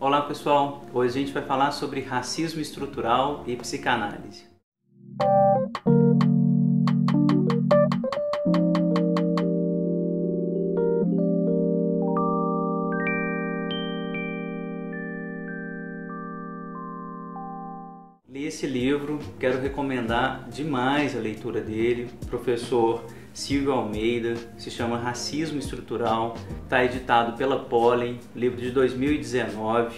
Olá pessoal, hoje a gente vai falar sobre racismo estrutural e psicanálise. Li esse livro, quero recomendar demais a leitura dele, professor Silvio Almeida, se chama Racismo Estrutural, está editado pela Pollen, livro de 2019,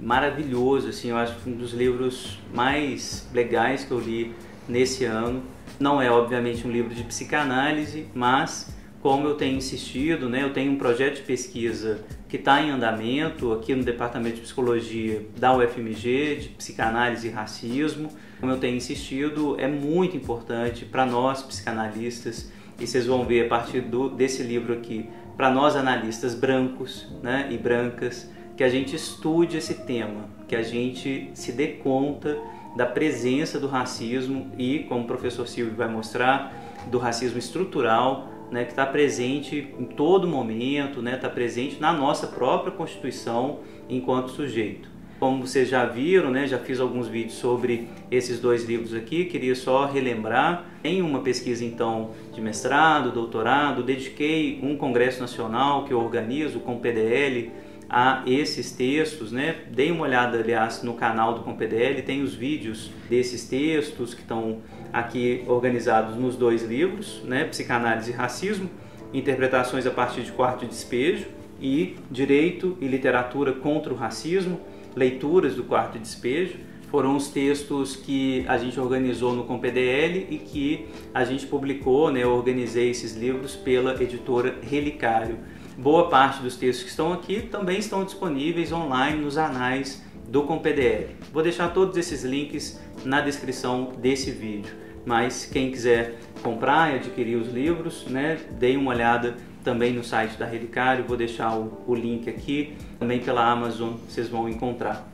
maravilhoso, assim, eu acho um dos livros mais legais que eu li nesse ano. Não é obviamente um livro de psicanálise, mas como eu tenho insistido, né, eu tenho um projeto de pesquisa que está em andamento aqui no Departamento de Psicologia da UFMG, de Psicanálise e Racismo. Como eu tenho insistido, é muito importante para nós psicanalistas e vocês vão ver a partir do, desse livro aqui, para nós analistas brancos né, e brancas, que a gente estude esse tema, que a gente se dê conta da presença do racismo e, como o professor Silvio vai mostrar, do racismo estrutural, né, que está presente em todo momento, está né, tá presente na nossa própria Constituição enquanto sujeito. Como vocês já viram, né, já fiz alguns vídeos sobre esses dois livros aqui, queria só relembrar. Em uma pesquisa então de mestrado, doutorado, dediquei um congresso nacional que eu organizo com PDL a esses textos, né? Dei uma olhada, aliás, no canal do ComPDL, tem os vídeos desses textos que estão aqui organizados nos dois livros, né? Psicanálise e Racismo, interpretações a partir de quarto despejo e Direito e Literatura contra o Racismo, leituras do quarto despejo foram os textos que a gente organizou no ComPDL e que a gente publicou, né, eu organizei esses livros pela editora Relicário. Boa parte dos textos que estão aqui também estão disponíveis online nos anais do ComPDL. Vou deixar todos esses links na descrição desse vídeo, mas quem quiser comprar e adquirir os livros, né, deem uma olhada também no site da Relicário, vou deixar o, o link aqui, também pela Amazon vocês vão encontrar.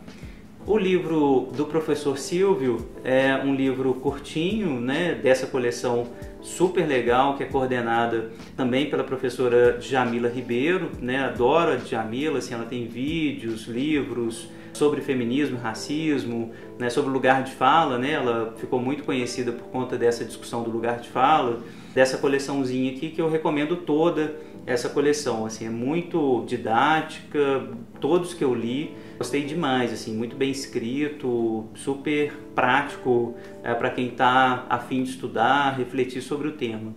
O livro do professor Silvio é um livro curtinho, né, dessa coleção super legal, que é coordenada também pela professora Jamila Ribeiro, né, adoro a Jamila, assim, ela tem vídeos, livros sobre feminismo, racismo, né, sobre o lugar de fala, né, ela ficou muito conhecida por conta dessa discussão do lugar de fala, dessa coleçãozinha aqui que eu recomendo toda essa coleção, assim, é muito didática, todos que eu li, gostei demais, assim, muito bem escrito, super prático é, para quem está afim de estudar, refletir sobre o tema.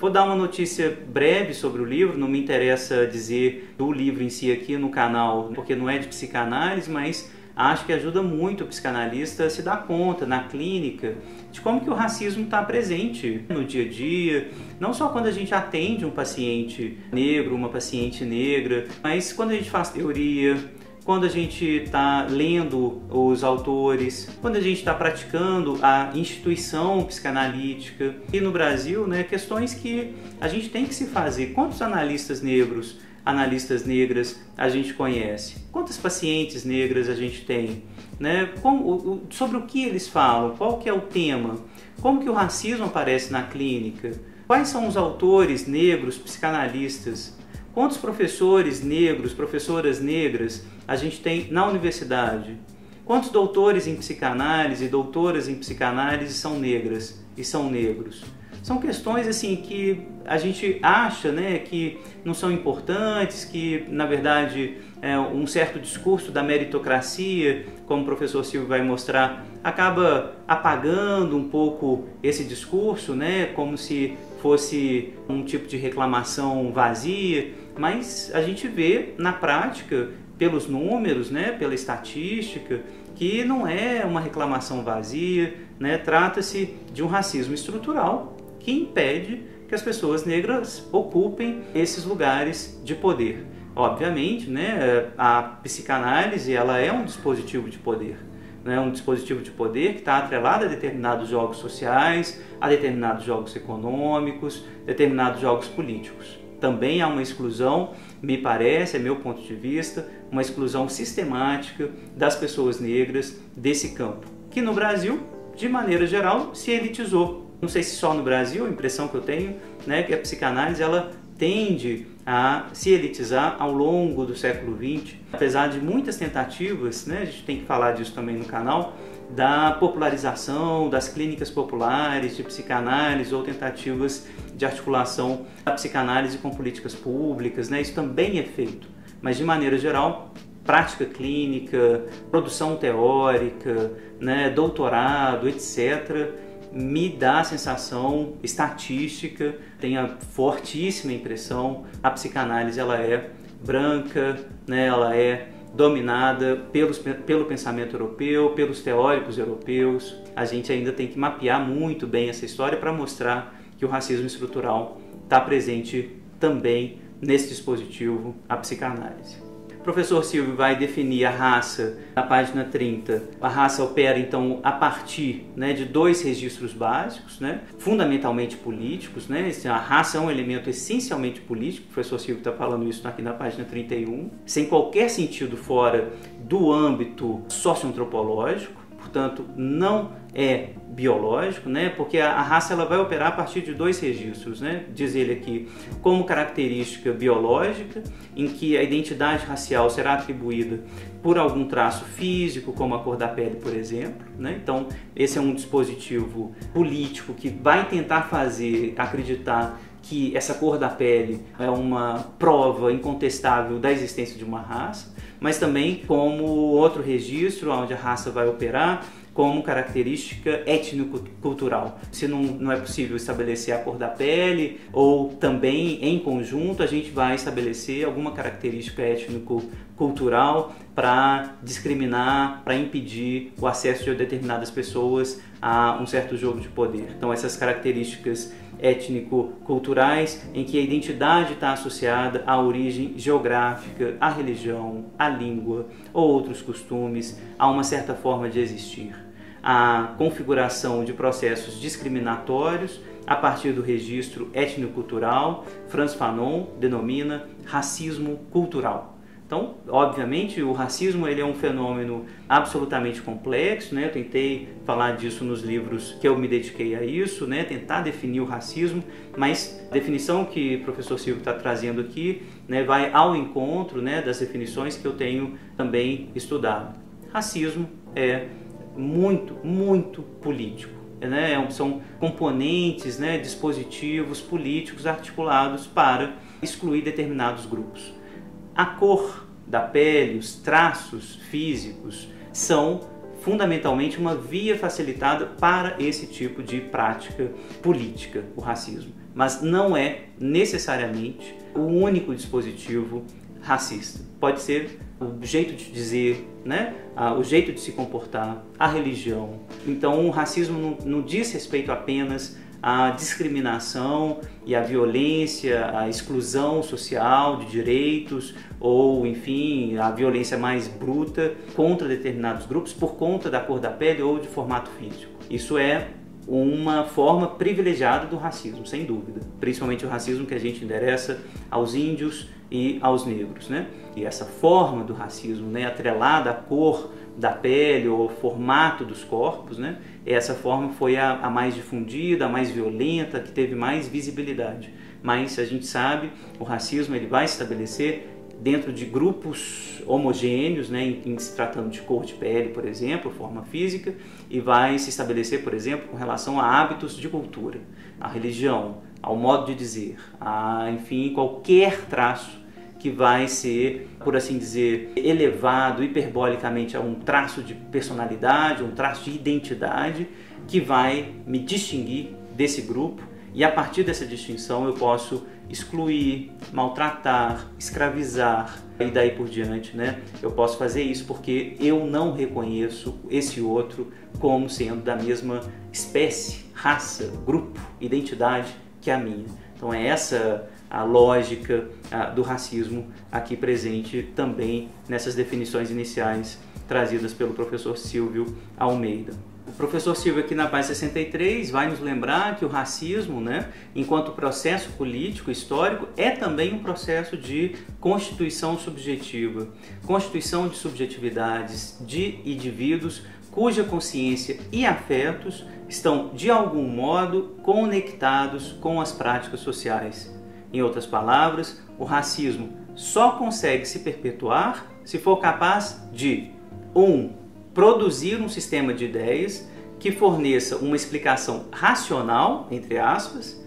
Vou dar uma notícia breve sobre o livro, não me interessa dizer do livro em si aqui no canal, porque não é de psicanálise, mas acho que ajuda muito o psicanalista a se dar conta na clínica de como que o racismo está presente no dia a dia, não só quando a gente atende um paciente negro, uma paciente negra, mas quando a gente faz teoria, quando a gente está lendo os autores, quando a gente está praticando a instituição psicanalítica. E no Brasil, né, questões que a gente tem que se fazer. Quantos analistas negros analistas negras a gente conhece? Quantas pacientes negras a gente tem? Né? Como, sobre o que eles falam? Qual que é o tema? Como que o racismo aparece na clínica? Quais são os autores negros psicanalistas? Quantos professores negros, professoras negras a gente tem na universidade? Quantos doutores em psicanálise, doutoras em psicanálise são negras e são negros? são questões assim que a gente acha né, que não são importantes, que na verdade é, um certo discurso da meritocracia, como o professor Silvio vai mostrar, acaba apagando um pouco esse discurso, né, como se fosse um tipo de reclamação vazia, mas a gente vê na prática, pelos números, né, pela estatística, que não é uma reclamação vazia, né, trata-se de um racismo estrutural que impede que as pessoas negras ocupem esses lugares de poder. Obviamente, né, a psicanálise ela é um dispositivo de poder, né, um dispositivo de poder que está atrelado a determinados jogos sociais, a determinados jogos econômicos, determinados jogos políticos. Também há uma exclusão, me parece, é meu ponto de vista, uma exclusão sistemática das pessoas negras desse campo, que no Brasil, de maneira geral, se elitizou não sei se só no Brasil, a impressão que eu tenho, né, que a psicanálise ela tende a se elitizar ao longo do século XX, apesar de muitas tentativas, né, a gente tem que falar disso também no canal, da popularização das clínicas populares de psicanálise ou tentativas de articulação da psicanálise com políticas públicas, né, isso também é feito, mas de maneira geral prática clínica, produção teórica, né, doutorado, etc., me dá a sensação estatística, tem a fortíssima impressão, a psicanálise ela é branca, né, ela é dominada pelos, pelo pensamento europeu, pelos teóricos europeus. A gente ainda tem que mapear muito bem essa história para mostrar que o racismo estrutural está presente também nesse dispositivo, a psicanálise. O professor Silvio vai definir a raça na página 30. A raça opera então a partir né, de dois registros básicos, né, fundamentalmente políticos. Né, a raça é um elemento essencialmente político, o professor Silvio está falando isso aqui na página 31, sem qualquer sentido fora do âmbito socioantropológico portanto não é biológico, né? Porque a, raça ela vai operar a partir de dois registros, né? Diz ele aqui como característica biológica, em que a identidade racial será atribuída por algum traço físico, como a cor da pele, por exemplo, né? Então esse é um dispositivo político que vai tentar fazer acreditar que essa cor da pele é uma prova incontestável da existência de uma raça, mas também como outro registro onde a raça vai operar como característica étnico-cultural. Se não, não é possível estabelecer a cor da pele, ou também em conjunto a gente vai estabelecer alguma característica étnico-cultural para discriminar, para impedir o acesso de determinadas pessoas a um certo jogo de poder. Então essas características étnico-culturais em que a identidade está associada à origem geográfica, à religião, à língua ou outros costumes, a uma certa forma de existir. A configuração de processos discriminatórios a partir do registro étnico-cultural, Franz Fanon denomina racismo cultural. Então, obviamente, o racismo ele é um fenômeno absolutamente complexo, né? Eu tentei falar disso nos livros que eu me dediquei a isso, né? Tentar definir o racismo, mas a definição que o professor Silvio está trazendo aqui, né, vai ao encontro, né, das definições que eu tenho também estudado. Racismo é muito, muito político. Né? É são componentes, né, dispositivos políticos articulados para excluir determinados grupos. A cor da pele, os traços físicos são fundamentalmente uma via facilitada para esse tipo de prática política, o racismo. Mas não é necessariamente o único dispositivo racista. Pode ser o jeito de dizer, né? o jeito de se comportar, a religião. Então, o racismo não, não diz respeito apenas a discriminação e a violência, a exclusão social de direitos ou, enfim, a violência mais bruta contra determinados grupos por conta da cor da pele ou de formato físico. Isso é uma forma privilegiada do racismo, sem dúvida. Principalmente o racismo que a gente endereça aos índios e aos negros, né? E essa forma do racismo, né, atrelada à cor da pele ou formato dos corpos, né? Essa forma foi a, a, mais difundida, a mais violenta, que teve mais visibilidade. Mas a gente sabe, o racismo ele vai se estabelecer dentro de grupos homogêneos, né, em, em, se tratando de cor de pele, por exemplo, forma física, e vai se estabelecer, por exemplo, com relação a hábitos de cultura, a religião, ao modo de dizer, a, enfim, qualquer traço que vai ser, por assim dizer, elevado hiperbolicamente a um traço de personalidade, um traço de identidade que vai me distinguir desse grupo e a partir dessa distinção eu posso excluir, maltratar, escravizar e daí por diante, né? Eu posso fazer isso porque eu não reconheço esse outro como sendo da mesma espécie, raça, grupo, identidade que a minha. Então é essa a lógica do racismo aqui presente também nessas definições iniciais trazidas pelo professor Silvio Almeida. O professor Silvio aqui na página 63 vai nos lembrar que o racismo, né, enquanto processo político histórico, é também um processo de constituição subjetiva, constituição de subjetividades de indivíduos cuja consciência e afetos estão de algum modo conectados com as práticas sociais Em outras palavras, o racismo só consegue se perpetuar se for capaz de 1. Um, produzir um sistema de ideias que forneça uma explicação racional, entre aspas,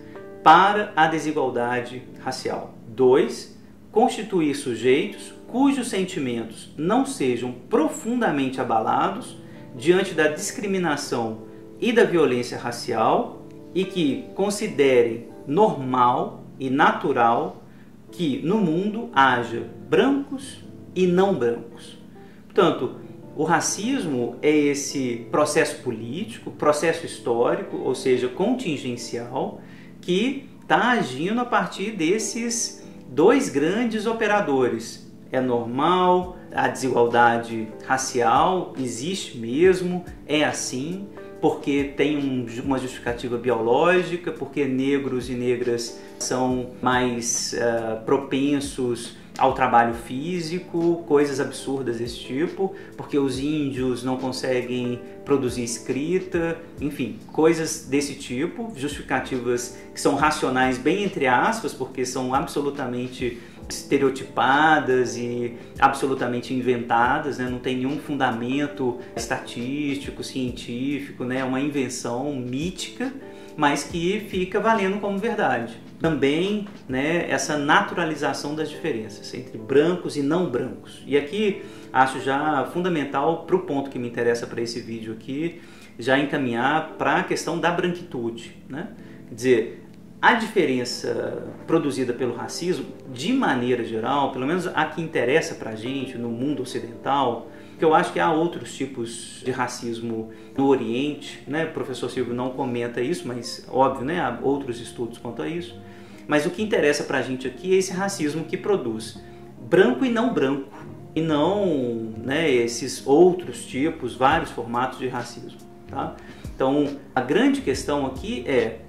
para a desigualdade racial. 2. Constituir sujeitos cujos sentimentos não sejam profundamente abalados diante da discriminação e da violência racial e que considerem normal e natural que no mundo haja brancos e não brancos. Portanto, o racismo é esse processo político, processo histórico, ou seja, contingencial, que está agindo a partir desses dois grandes operadores. É normal, a desigualdade racial existe mesmo, é assim, porque tem um, uma justificativa biológica, porque negros e negras são mais uh, propensos ao trabalho físico, coisas absurdas desse tipo, porque os índios não conseguem produzir escrita, enfim, coisas desse tipo, justificativas que são racionais, bem entre aspas, porque são absolutamente estereotipadas e absolutamente inventadas, né? não tem nenhum fundamento estatístico, científico, né? é uma invenção mítica, mas que fica valendo como verdade também né, essa naturalização das diferenças entre brancos e não brancos. E aqui acho já fundamental para o ponto que me interessa para esse vídeo aqui, já encaminhar para a questão da branquitude. Né? Quer dizer, a diferença produzida pelo racismo, de maneira geral, pelo menos a que interessa para a gente no mundo ocidental, que eu acho que há outros tipos de racismo no Oriente, né? O professor Silvio não comenta isso, mas óbvio, né? Há outros estudos quanto a isso. Mas o que interessa para a gente aqui é esse racismo que produz branco e não branco, e não né, esses outros tipos, vários formatos de racismo. Tá? Então, a grande questão aqui é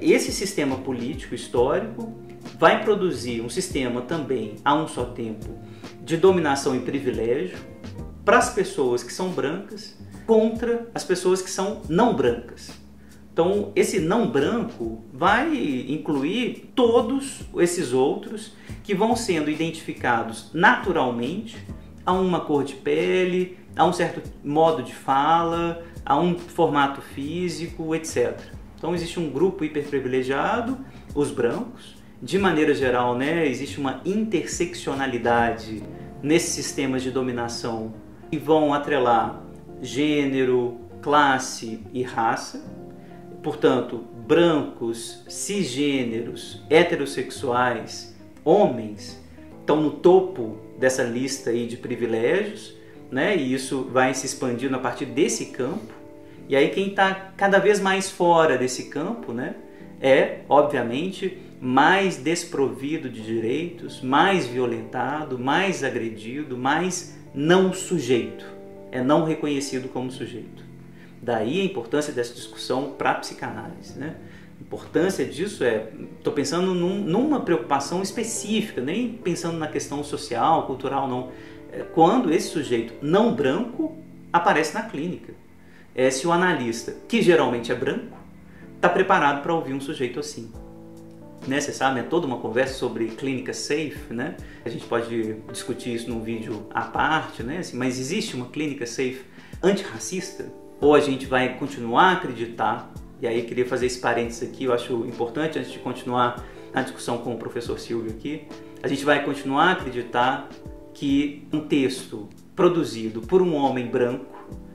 esse sistema político histórico vai produzir um sistema também a um só tempo de dominação e privilégio para as pessoas que são brancas contra as pessoas que são não brancas. Então, esse não branco vai incluir todos esses outros que vão sendo identificados naturalmente a uma cor de pele, a um certo modo de fala, a um formato físico, etc. Então, existe um grupo hiperprivilegiado, os brancos. De maneira geral, né, existe uma interseccionalidade nesses sistemas de dominação que vão atrelar gênero, classe e raça portanto, brancos, cisgêneros, heterossexuais, homens, estão no topo dessa lista aí de privilégios, né? E isso vai se expandindo a partir desse campo. E aí quem está cada vez mais fora desse campo, né? É, obviamente, mais desprovido de direitos, mais violentado, mais agredido, mais não sujeito. É não reconhecido como sujeito. Daí a importância dessa discussão para a psicanálise. Né? A importância disso é, estou pensando num, numa preocupação específica, nem pensando na questão social, cultural, não. É quando esse sujeito não branco aparece na clínica. É se o analista, que geralmente é branco, está preparado para ouvir um sujeito assim. Né, você sabe, é toda uma conversa sobre clínica safe, né? A gente pode discutir isso num vídeo à parte, né? Assim, mas existe uma clínica safe antirracista? ou a gente vai continuar a acreditar, e aí queria fazer esse parênteses aqui, eu acho importante antes de continuar a discussão com o professor Silvio aqui, a gente vai continuar a acreditar que um texto produzido por um homem branco,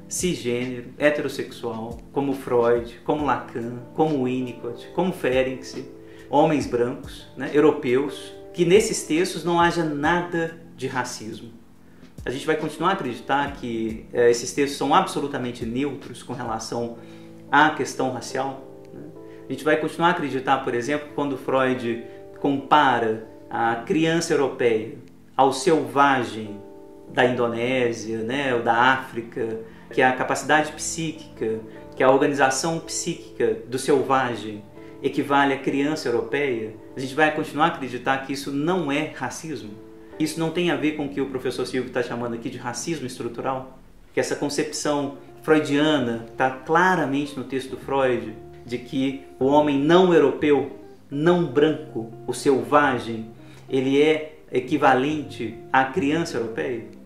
cisgênero, heterossexual, como Freud, como Lacan, como Winnicott, como Ferenczi, homens brancos, né, europeus, que nesses textos não haja nada de racismo a gente vai continuar a acreditar que é, esses textos são absolutamente neutros com relação à questão racial? Né? A gente vai continuar a acreditar, por exemplo, quando Freud compara a criança europeia ao selvagem da Indonésia, né, ou da África, que é a capacidade psíquica, que é a organização psíquica do selvagem equivale à criança europeia, a gente vai continuar a acreditar que isso não é racismo? Isso não tem a ver com o que o professor Silvio está chamando aqui de racismo estrutural? Que essa concepção freudiana está claramente no texto do Freud de que o homem não europeu não branco, o selvagem, ele é equivalente à criança europeia?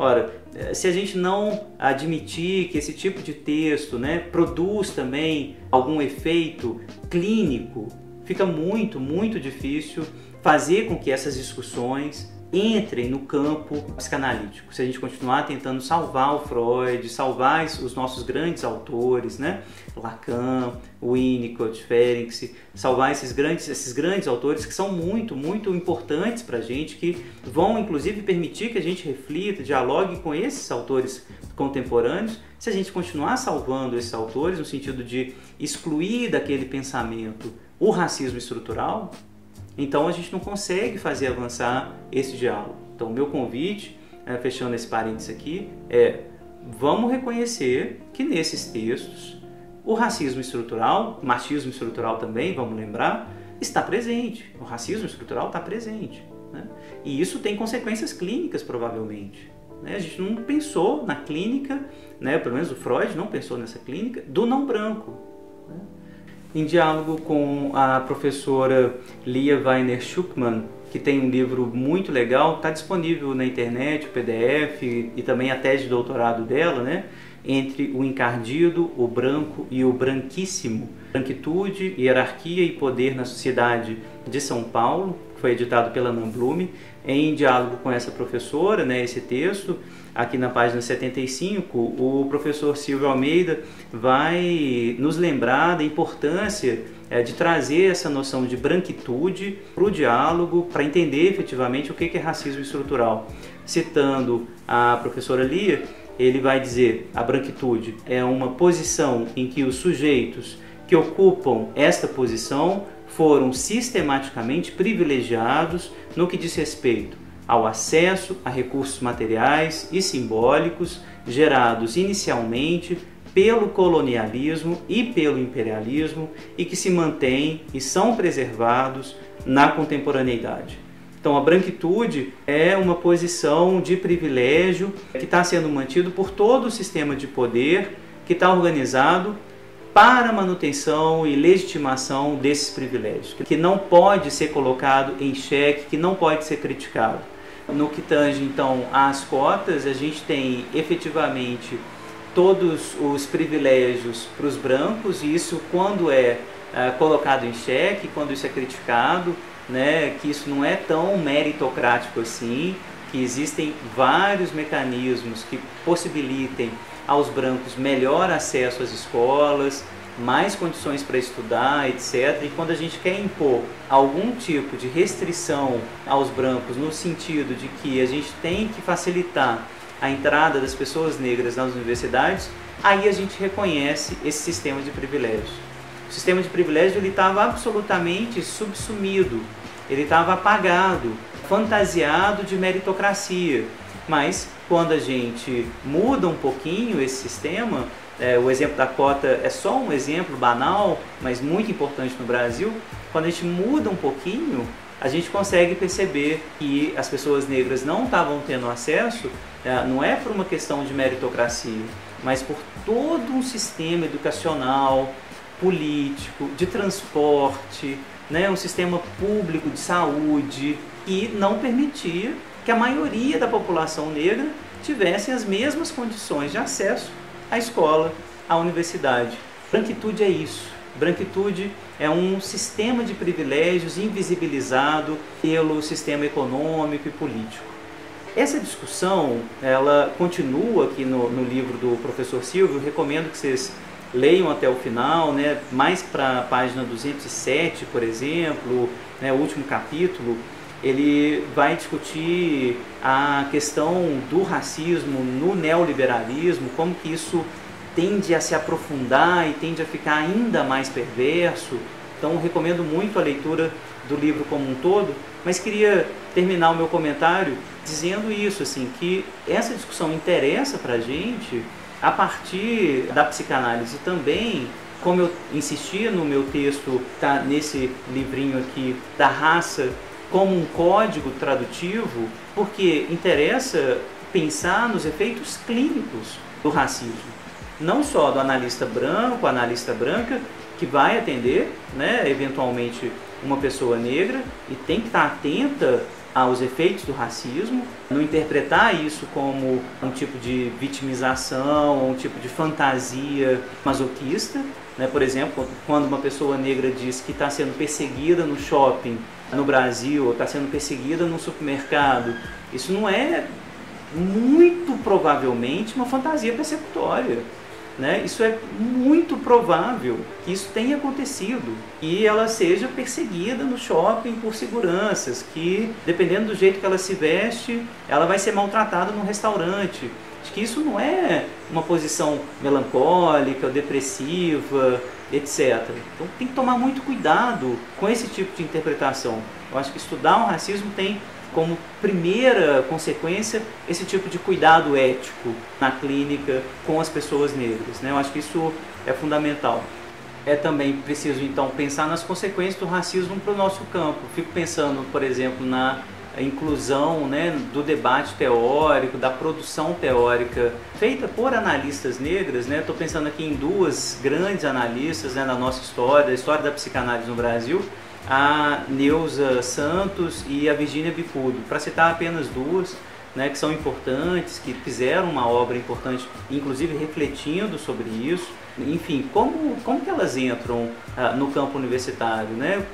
Ora, eh, se a gente não admitir que esse tipo de texto né, produz também algum efeito clínico, fica muito, muito difícil fazer com que essas discussões entrem no campo psicanalítico. Se a gente continuar tentando salvar o Freud, salvar os nossos grandes autores, né? Lacan, Winnicott, Ferenczi, salvar esses grandes, esses grandes autores que são muito, muito importantes para a gente, que vão inclusive permitir que a gente reflita, dialogue com esses autores contemporâneos. Se a gente continuar salvando esses autores no sentido de excluir daquele pensamento o racismo estrutural, então a gente não consegue fazer avançar esse diálogo. Então, o meu convite, é, fechando esse parênteses aqui, é vamos reconhecer que nesses textos o racismo estrutural, machismo estrutural também, vamos lembrar, está presente. O racismo estrutural está presente. Né? E isso tem consequências clínicas, provavelmente. Né? A gente não pensou na clínica, né? pelo menos o Freud não pensou nessa clínica, do não branco em diálogo com a professora Lia Weiner Schuckmann, que tem um livro muito legal, está disponível na internet, o PDF e também a tese de doutorado dela, né? Entre o encardido, o branco e o branquíssimo. Branquitude, hierarquia e poder na sociedade de São Paulo, que foi editado pela Namblume, em diálogo com essa professora, né, esse texto, aqui na página 75, o professor Silvio Almeida vai nos lembrar da importância é, de trazer essa noção de branquitude para o diálogo, para entender efetivamente o que é racismo estrutural. Citando a professora Lia, ele vai dizer: a branquitude é uma posição em que os sujeitos que ocupam esta posição foram sistematicamente privilegiados no que diz respeito ao acesso a recursos materiais e simbólicos gerados inicialmente pelo colonialismo e pelo imperialismo e que se mantêm e são preservados na contemporaneidade. Então, a branquitude é uma posição de privilégio que está sendo mantido por todo o sistema de poder que está organizado para manutenção e legitimação desses privilégios, que não pode ser colocado em xeque, que não pode ser criticado. No que tange então às cotas, a gente tem efetivamente todos os privilégios para os brancos, e isso quando é, é colocado em xeque, quando isso é criticado, né, que isso não é tão meritocrático assim, que existem vários mecanismos que possibilitem aos brancos melhor acesso às escolas, mais condições para estudar, etc. E quando a gente quer impor algum tipo de restrição aos brancos, no sentido de que a gente tem que facilitar a entrada das pessoas negras nas universidades, aí a gente reconhece esse sistema de privilégios. O sistema de privilégio estava absolutamente subsumido, ele estava apagado, fantasiado de meritocracia. Mas quando a gente muda um pouquinho esse sistema, é, o exemplo da cota é só um exemplo banal, mas muito importante no Brasil. Quando a gente muda um pouquinho, a gente consegue perceber que as pessoas negras não estavam tendo acesso, é, não é por uma questão de meritocracia, mas por todo um sistema educacional, político, de transporte, né, um sistema público de saúde que não permitia que a maioria da população negra tivesse as mesmas condições de acesso a escola, a universidade. Branquitude é isso. Branquitude é um sistema de privilégios invisibilizado pelo sistema econômico e político. Essa discussão, ela continua aqui no, no livro do professor Silvio, recomendo que vocês leiam até o final, né? mais para a página 207, por exemplo, né? o último capítulo, ele vai discutir a questão do racismo no neoliberalismo, como que isso tende a se aprofundar e tende a ficar ainda mais perverso. Então recomendo muito a leitura do livro como um todo, mas queria terminar o meu comentário dizendo isso, assim, que essa discussão interessa para a gente a partir da psicanálise também, como eu insisti no meu texto, tá nesse livrinho aqui da raça como um código tradutivo, porque interessa pensar nos efeitos clínicos do racismo. Não só do analista branco, analista branca, que vai atender, né, eventualmente uma pessoa negra e tem que estar atenta aos efeitos do racismo, não interpretar isso como um tipo de vitimização, um tipo de fantasia masoquista. Né? Por exemplo, quando uma pessoa negra diz que está sendo perseguida no shopping no Brasil, ou está sendo perseguida no supermercado, isso não é muito provavelmente uma fantasia persecutória. Né? Isso é muito provável que isso tenha acontecido e ela seja perseguida no shopping por seguranças, que dependendo do jeito que ela se veste, ela vai ser maltratada no restaurante. Acho que isso não é uma posição melancólica, depressiva, etc. Então tem que tomar muito cuidado com esse tipo de interpretação. Eu acho que estudar o racismo tem como primeira consequência esse tipo de cuidado ético na clínica com as pessoas negras. Né? Eu acho que isso é fundamental. É também preciso então pensar nas consequências do racismo para o nosso campo. Fico pensando, por exemplo, na inclusão né, do debate teórico, da produção teórica feita por analistas negras. Estou né? pensando aqui em duas grandes analistas né, da nossa história, da história da psicanálise no Brasil, a Neuza Santos e a Virginia Bicudo, para citar apenas duas, né, que são importantes, que fizeram uma obra importante, inclusive refletindo sobre isso. Enfim, como, como que elas entram ah, no campo universitário? Né?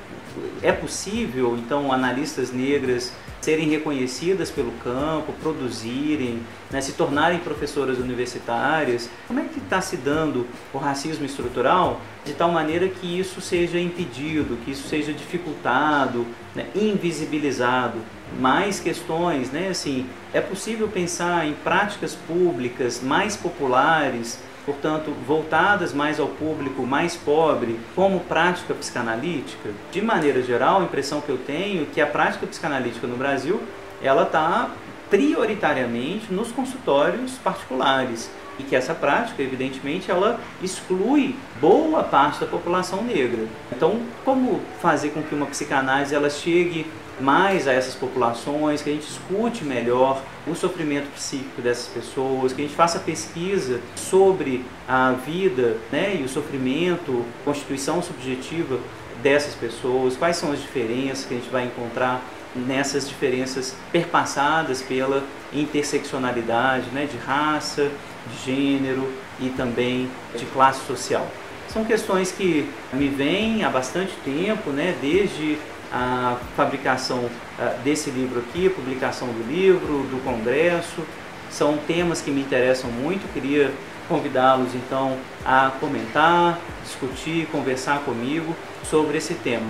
É possível, então, analistas negras serem reconhecidas pelo campo, produzirem, né, se tornarem professoras universitárias? Como é que está se dando o racismo estrutural de tal maneira que isso seja impedido, que isso seja dificultado, né, invisibilizado? Mais questões, né? Assim, é possível pensar em práticas públicas mais populares portanto, voltadas mais ao público mais pobre, como prática psicanalítica. De maneira geral, a impressão que eu tenho é que a prática psicanalítica no Brasil, ela está prioritariamente nos consultórios particulares e que essa prática, evidentemente, ela exclui boa parte da população negra. Então, como fazer com que uma psicanálise ela chegue mais a essas populações, que a gente escute melhor o sofrimento psíquico dessas pessoas, que a gente faça pesquisa sobre a vida né, e o sofrimento, constituição subjetiva dessas pessoas, quais são as diferenças que a gente vai encontrar nessas diferenças perpassadas pela interseccionalidade né, de raça, de gênero e também de classe social. São questões que me vêm há bastante tempo, né, desde a fabricação uh, desse livro aqui, publicação do livro, do congresso. São temas que me interessam muito, queria convidá-los então a comentar, discutir, conversar comigo sobre esse tema.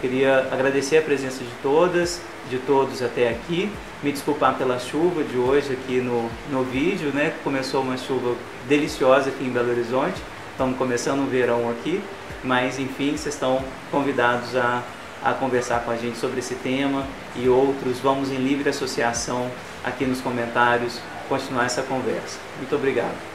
Queria agradecer a presença de todas, de todos até aqui. Me desculpar pela chuva de hoje aqui no, no vídeo, né? Começou uma chuva deliciosa aqui em Belo Horizonte. Estamos começando o verão aqui, mas enfim, vocês estão convidados a a conversar com a gente sobre esse tema e outros. Vamos em livre associação aqui nos comentários continuar essa conversa. Muito obrigado.